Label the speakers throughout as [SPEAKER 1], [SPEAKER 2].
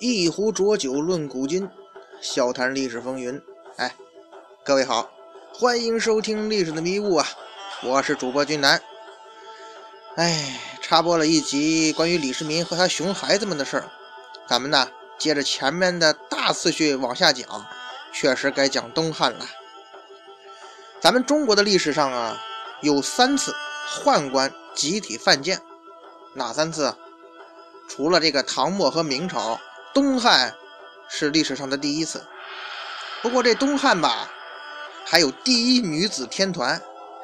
[SPEAKER 1] 一壶浊酒论古今，笑谈历史风云。哎，各位好，欢迎收听《历史的迷雾》啊！我是主播君南。哎，插播了一集关于李世民和他熊孩子们的事儿，咱们呢接着前面的大次序往下讲，确实该讲东汉了。咱们中国的历史上啊，有三次宦官集体犯贱，哪三次？除了这个唐末和明朝，东汉是历史上的第一次。不过这东汉吧，还有第一女子天团，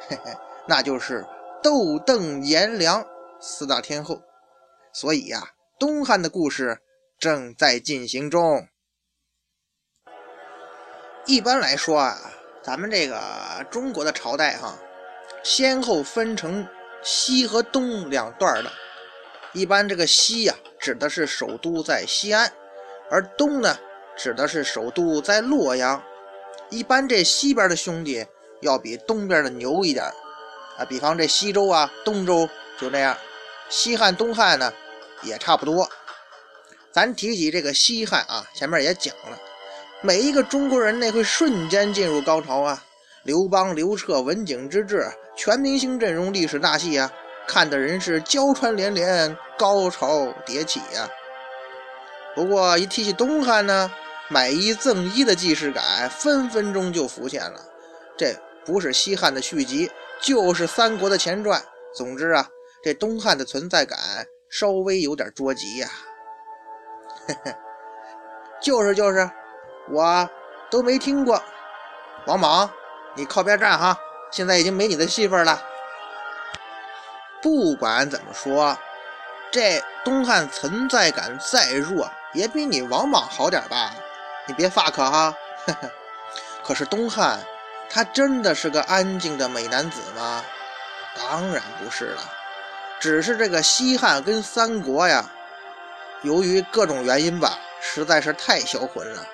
[SPEAKER 1] 嘿嘿，那就是窦邓颜良四大天后。所以呀，东汉的故事正在进行中。一般来说啊，咱们这个中国的朝代哈，先后分成西和东两段的。一般这个西呀，指的是首都在西安，而东呢，指的是首都在洛阳。一般这西边的兄弟要比东边的牛一点啊，比方这西周啊、东周就这样，西汉、东汉呢也差不多。咱提起这个西汉啊，前面也讲了，每一个中国人那会瞬间进入高潮啊，刘邦、刘彻、文景之治，全明星阵容，历史大戏啊。看的人是娇喘连连，高潮迭起呀。不过一提起东汉呢，买一赠一的既视感分分钟就浮现了。这不是西汉的续集，就是三国的前传。总之啊，这东汉的存在感稍微有点捉急呀。嘿嘿，就是就是，我都没听过。王莽，你靠边站哈，现在已经没你的戏份了。不管怎么说，这东汉存在感再弱，也比你王莽好点吧？你别发可哈。可是东汉，他真的是个安静的美男子吗？当然不是了，只是这个西汉跟三国呀，由于各种原因吧，实在是太销魂了。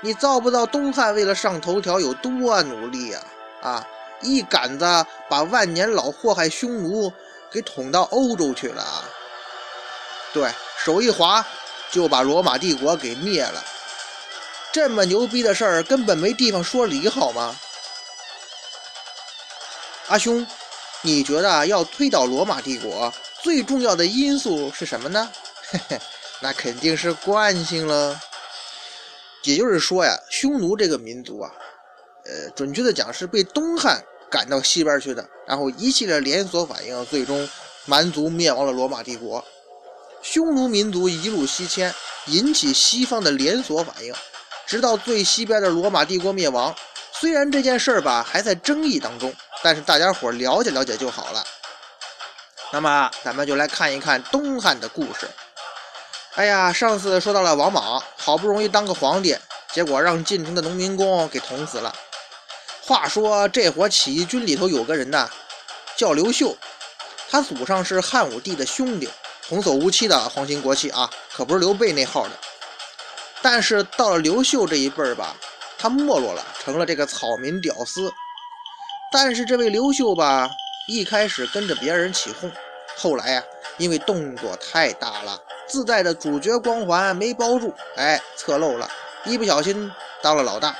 [SPEAKER 1] 你造不到东汉为了上头条有多努力呀？啊，一杆子把万年老祸害匈奴。给捅到欧洲去了啊！对手一滑，就把罗马帝国给灭了。这么牛逼的事儿，根本没地方说理，好吗？阿兄，你觉得要推倒罗马帝国，最重要的因素是什么呢？嘿嘿，那肯定是惯性了。也就是说呀，匈奴这个民族啊，呃，准确的讲是被东汉。赶到西边去的，然后一系列连锁反应，最终蛮族灭亡了罗马帝国。匈奴民族一路西迁，引起西方的连锁反应，直到最西边的罗马帝国灭亡。虽然这件事儿吧还在争议当中，但是大家伙了解了解就好了。那么咱们就来看一看东汉的故事。哎呀，上次说到了王莽，好不容易当个皇帝，结果让进城的农民工给捅死了。话说这伙起义军里头有个人呐，叫刘秀，他祖上是汉武帝的兄弟，童叟无欺的皇亲国戚啊，可不是刘备那号的。但是到了刘秀这一辈儿吧，他没落了，成了这个草民屌丝。但是这位刘秀吧，一开始跟着别人起哄，后来呀，因为动作太大了，自带的主角光环没包住，哎，侧漏了，一不小心当了老大。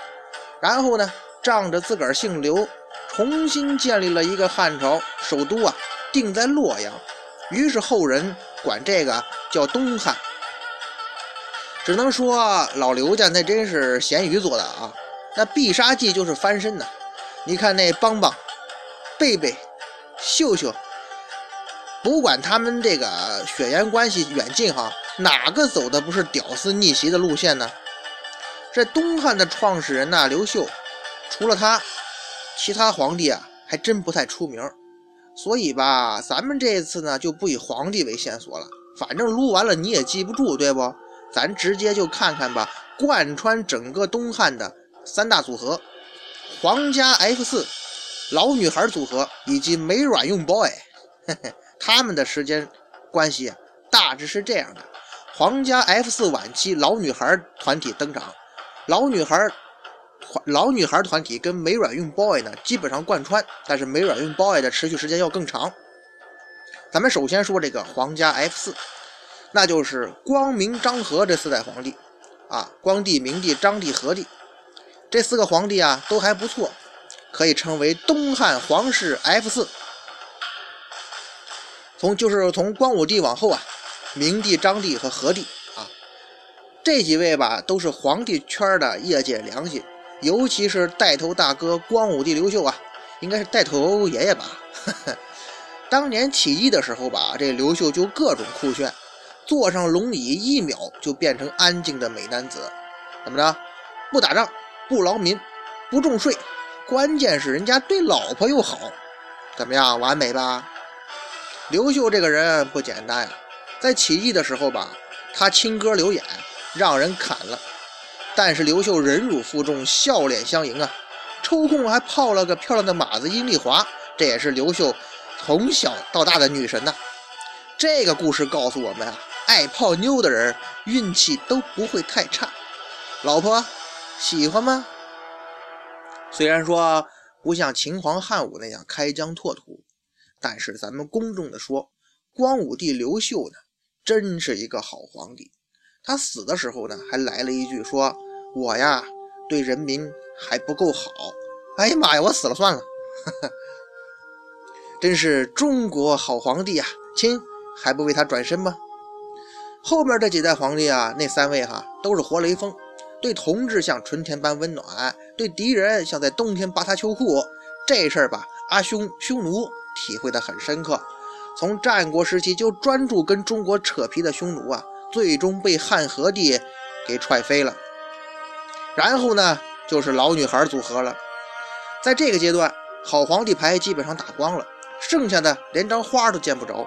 [SPEAKER 1] 然后呢？仗着自个儿姓刘，重新建立了一个汉朝，首都啊定在洛阳，于是后人管这个叫东汉。只能说老刘家那真是咸鱼做的啊，那必杀技就是翻身呐。你看那邦邦、贝贝、秀秀，不管他们这个血缘关系远近哈，哪个走的不是屌丝逆袭的路线呢？这东汉的创始人呐，刘秀。除了他，其他皇帝啊还真不太出名，所以吧，咱们这次呢就不以皇帝为线索了，反正撸完了你也记不住，对不？咱直接就看看吧，贯穿整个东汉的三大组合：皇家 F 四、老女孩组合以及没卵用 boy。嘿嘿，他们的时间关系大致是这样的：皇家 F 四晚期，老女孩团体登场，老女孩。老女孩团体跟没软用 boy 呢，基本上贯穿，但是没软用 boy 的持续时间要更长。咱们首先说这个皇家 F 四，那就是光明、张和这四代皇帝啊，光帝、明帝、章帝、和帝这四个皇帝啊都还不错，可以称为东汉皇室 F 四。从就是从光武帝往后啊，明帝、章帝和和帝啊，这几位吧都是皇帝圈的业界良心，尤其是带头大哥光武帝刘秀啊，应该是带头爷爷吧。当年起义的时候吧，这刘秀就各种酷炫，坐上龙椅一秒就变成安静的美男子。怎么着？不打仗，不劳民，不重税，关键是人家对老婆又好。怎么样？完美吧？刘秀这个人不简单呀，在起义的时候吧，他亲哥刘演让人砍了，但是刘秀忍辱负重，笑脸相迎啊，抽空还泡了个漂亮的马子阴丽华，这也是刘秀从小到大的女神呐。这个故事告诉我们啊，爱泡妞的人运气都不会太差。老婆喜欢吗？虽然说不像秦皇汉武那样开疆拓土。但是咱们公正的说，光武帝刘秀呢，真是一个好皇帝。他死的时候呢，还来了一句说：“我呀，对人民还不够好。”哎呀妈呀，我死了算了，哈哈真是中国好皇帝呀！亲，还不为他转身吗？后面这几代皇帝啊，那三位哈，都是活雷锋，对同志像春天般温暖，对敌人像在冬天扒他秋裤。这事儿吧，阿匈匈奴。体会的很深刻，从战国时期就专注跟中国扯皮的匈奴啊，最终被汉和帝给踹飞了。然后呢，就是老女孩组合了。在这个阶段，好皇帝牌基本上打光了，剩下的连张花都见不着。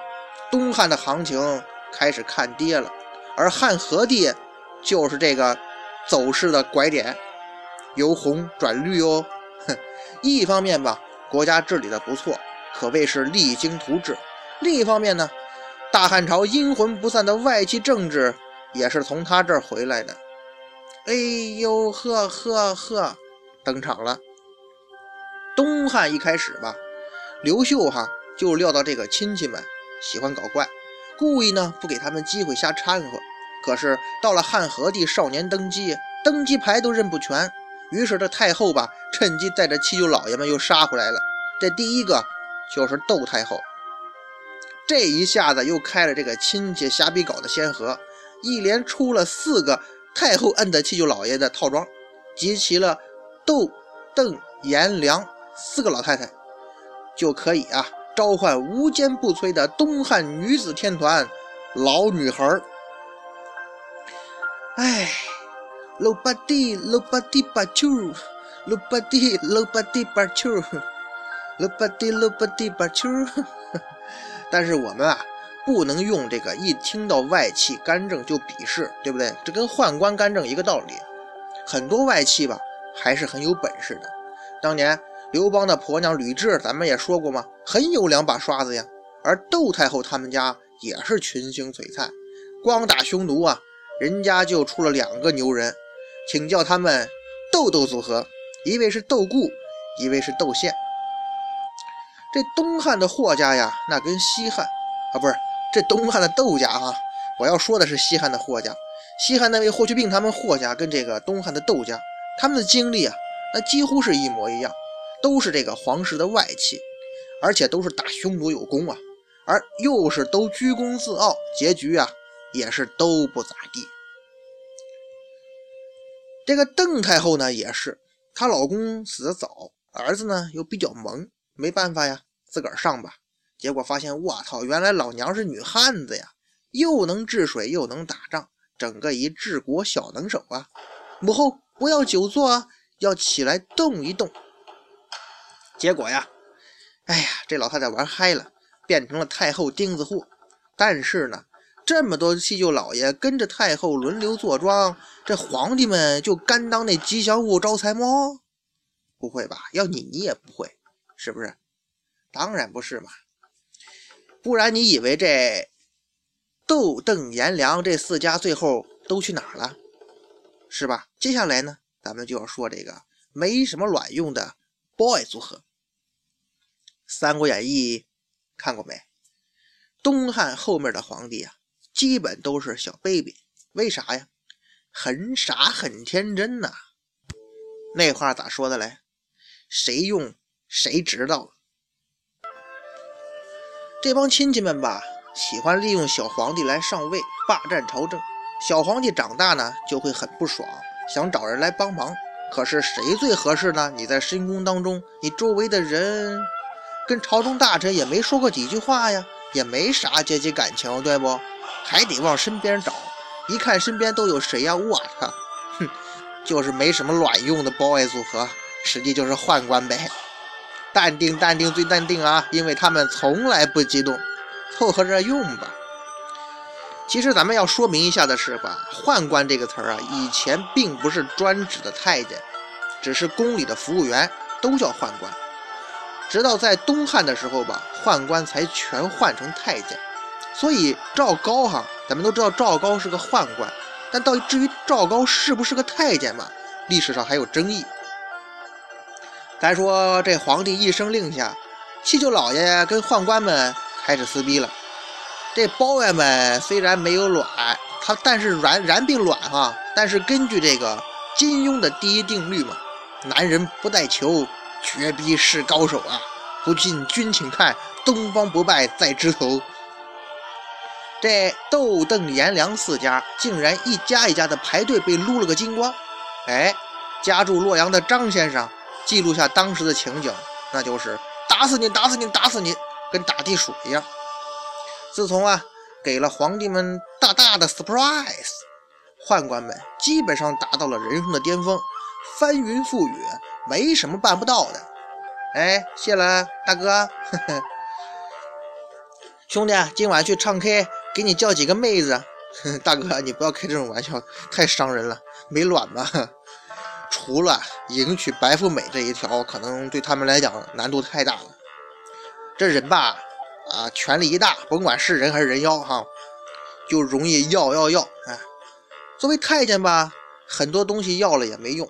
[SPEAKER 1] 东汉的行情开始看跌了，而汉和帝就是这个走势的拐点，由红转绿哦。哼，一方面吧，国家治理的不错。可谓是励精图治。另一方面呢，大汉朝阴魂不散的外戚政治也是从他这儿回来的。哎呦呵呵呵，登场了。东汉一开始吧，刘秀哈就料到这个亲戚们喜欢搞怪，故意呢不给他们机会瞎掺和。可是到了汉和帝少年登基，登基牌都认不全，于是这太后吧趁机带着七舅老爷们又杀回来了。这第一个。就是窦太后，这一下子又开了这个亲戚瞎逼搞的先河，一连出了四个太后摁的七舅老爷的套装，集齐了窦、邓、颜、良四个老太太，就可以啊召唤无坚不摧的东汉女子天团老女孩儿。哎，nobody nobody but you，nobody nobody but you。了吧地了吧地吧秋，但是我们啊，不能用这个一听到外戚干政就鄙视，对不对？这跟宦官干政一个道理。很多外戚吧，还是很有本事的。当年刘邦的婆娘吕雉，咱们也说过嘛，很有两把刷子呀。而窦太后他们家也是群星璀璨，光打匈奴啊，人家就出了两个牛人，请叫他们窦窦组合，一位是窦固，一位是窦宪。这东汉的霍家呀，那跟西汉啊，不是这东汉的窦家哈，我要说的是西汉的霍家。西汉那位霍去病他们霍家跟这个东汉的窦家，他们的经历啊，那几乎是一模一样，都是这个皇室的外戚，而且都是打匈奴有功啊，而又是都居功自傲，结局啊也是都不咋地。这个邓太后呢，也是她老公死得早，儿子呢又比较萌。没办法呀，自个儿上吧。结果发现，我操，原来老娘是女汉子呀，又能治水又能打仗，整个一治国小能手啊！母后不要久坐啊，要起来动一动。结果呀，哎呀，这老太太玩嗨了，变成了太后钉子户。但是呢，这么多七舅老爷跟着太后轮流坐庄，这皇帝们就甘当那吉祥物招财猫？不会吧？要你你也不会。是不是？当然不是嘛，不然你以为这窦邓颜良这四家最后都去哪儿了？是吧？接下来呢，咱们就要说这个没什么卵用的 boy 组合。《三国演义》看过没？东汉后面的皇帝啊，基本都是小 baby。为啥呀？很傻很天真呐。那话咋说的嘞？谁用谁知道。这帮亲戚们吧，喜欢利用小皇帝来上位，霸占朝政。小皇帝长大呢，就会很不爽，想找人来帮忙。可是谁最合适呢？你在深宫当中，你周围的人跟朝中大臣也没说过几句话呀，也没啥阶级感情，对不？还得往身边找。一看身边都有谁呀？我操，哼，就是没什么卵用的 boy 组合，实际就是宦官呗。淡定，淡定，最淡定啊！因为他们从来不激动，凑合着用吧。其实咱们要说明一下的是吧，宦官这个词儿啊，以前并不是专指的太监，只是宫里的服务员都叫宦官。直到在东汉的时候吧，宦官才全换成太监。所以赵高哈，咱们都知道赵高是个宦官，但到至于赵高是不是个太监嘛，历史上还有争议。咱说这皇帝一声令下，七舅老爷跟宦官们开始撕逼了。这包爷们虽然没有卵，他但是然然并卵哈。但是根据这个金庸的第一定律嘛，男人不带球，绝逼是高手啊！不信君请看，东方不败在枝头。这窦邓颜良四家竟然一家一家的排队被撸了个精光。哎，家住洛阳的张先生记录下当时的情景，那就是打死你，打死你，打死你，跟打地鼠一样。自从啊，给了皇帝们大大的 surprise，宦官们基本上达到了人生的巅峰，翻云覆雨，没什么办不到的。哎，谢了，大哥，兄弟，今晚去唱 K，给你叫几个妹子。大哥，你不要开这种玩笑，太伤人了，没卵吧？除了迎娶白富美这一条，可能对他们来讲难度太大了。这人吧。啊，权力一大，甭管是人还是人妖哈，就容易要要要。哎，作为太监吧，很多东西要了也没用，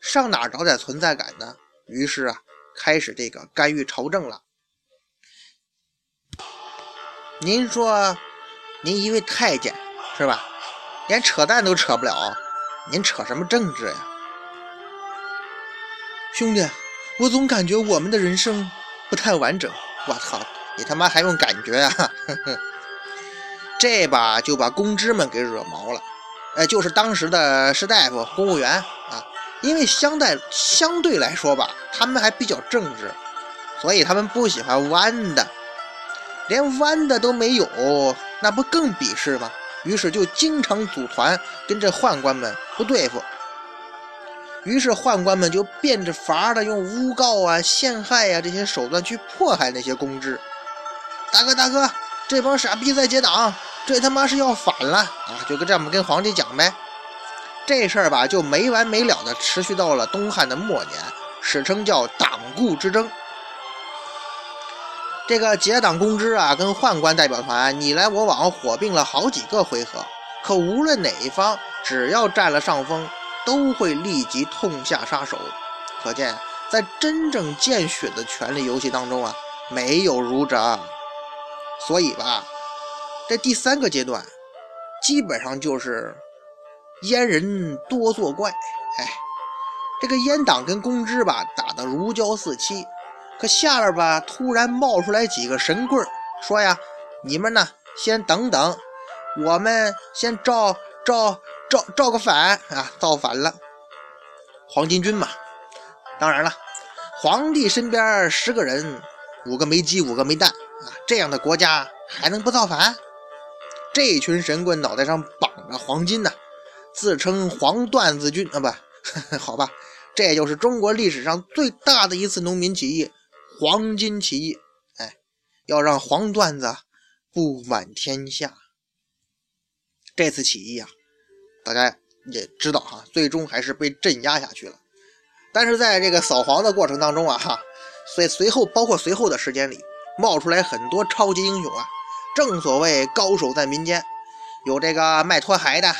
[SPEAKER 1] 上哪找点存在感呢？于是啊，开始这个干预朝政了。您说，您一位太监是吧？连扯淡都扯不了，您扯什么政治呀？兄弟，我总感觉我们的人生不太完整。我操！你他妈还用感觉啊？这把就把公知们给惹毛了。哎，就是当时的士大夫、公务员啊，因为相对相对来说吧，他们还比较正直，所以他们不喜欢弯的，连弯的都没有，那不更鄙视吗？于是就经常组团跟这宦官们不对付。于是宦官们就变着法的用诬告啊、陷害呀这些手段去迫害那些公知。大哥，大哥，这帮傻逼在结党，这他妈是要反了啊！就跟这么跟皇帝讲呗。这事儿吧，就没完没了的持续到了东汉的末年，史称叫党锢之争。这个结党公知啊，跟宦官代表团你来我往，火并了好几个回合。可无论哪一方，只要占了上风，都会立即痛下杀手。可见，在真正见血的权力游戏当中啊，没有儒者。所以吧，这第三个阶段，基本上就是阉人多作怪。哎，这个阉党跟公知吧打得如胶似漆，可下边吧突然冒出来几个神棍，说呀：“你们呢，先等等，我们先照照造造个反啊，造反了。”黄巾军嘛，当然了，皇帝身边十个人，五个没鸡，五个没蛋。啊，这样的国家还能不造反？这群神棍脑袋上绑着黄金呢，自称黄段子军啊，不 好吧？这就是中国历史上最大的一次农民起义——黄巾起义。哎，要让黄段子布满天下。这次起义啊，大家也知道哈，最终还是被镇压下去了。但是在这个扫黄的过程当中啊，哈，随随后包括随后的时间里。冒出来很多超级英雄啊！正所谓高手在民间，有这个卖拖鞋的、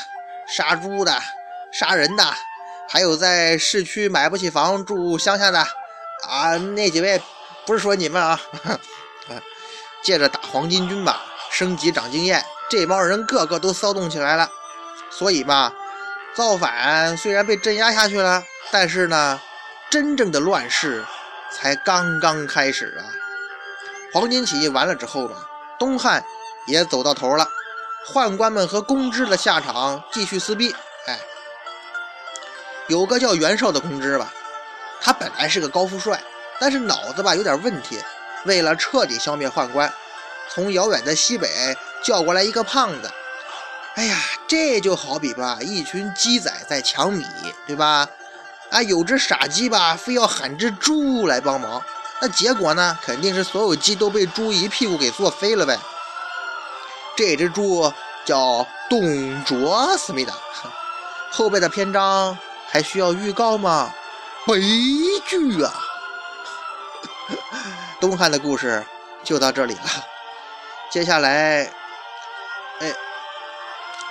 [SPEAKER 1] 杀猪的、杀人的，还有在市区买不起房住乡下的啊！那几位不是说你们啊，借着打黄巾军吧，升级长经验，这帮人个个都骚动起来了。所以吧，造反虽然被镇压下去了，但是呢，真正的乱世才刚刚开始啊。黄巾起义完了之后吧，东汉也走到头了，宦官们和公知的下场继续撕逼。哎，有个叫袁绍的公知吧，他本来是个高富帅，但是脑子吧有点问题。为了彻底消灭宦官，从遥远的西北叫过来一个胖子。哎呀，这就好比吧，一群鸡仔在抢米，对吧？啊，有只傻鸡吧，非要喊只猪来帮忙，那结果呢，肯定是所有鸡都被猪一屁股给坐飞了呗。这只猪叫董卓，思密达。后边的篇章还需要预告吗？悲剧啊！东汉的故事就到这里了，接下来，哎，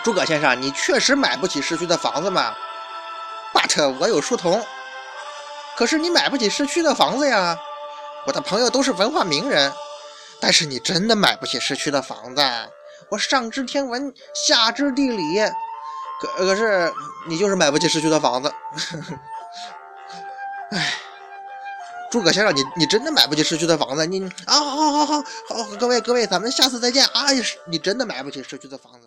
[SPEAKER 1] 诸葛先生，你确实买不起市区的房子吗？But 我有书童。可是你买不起市区的房子呀，我的朋友都是文化名人。但是你真的买不起市区的房子，我上知天文，下知地理，可可是你就是买不起市区的房子。哎。诸葛先生，你你真的买不起市区的房子？你啊，好好好好好，各位各位，咱们下次再见啊！你真的买不起市区的房子。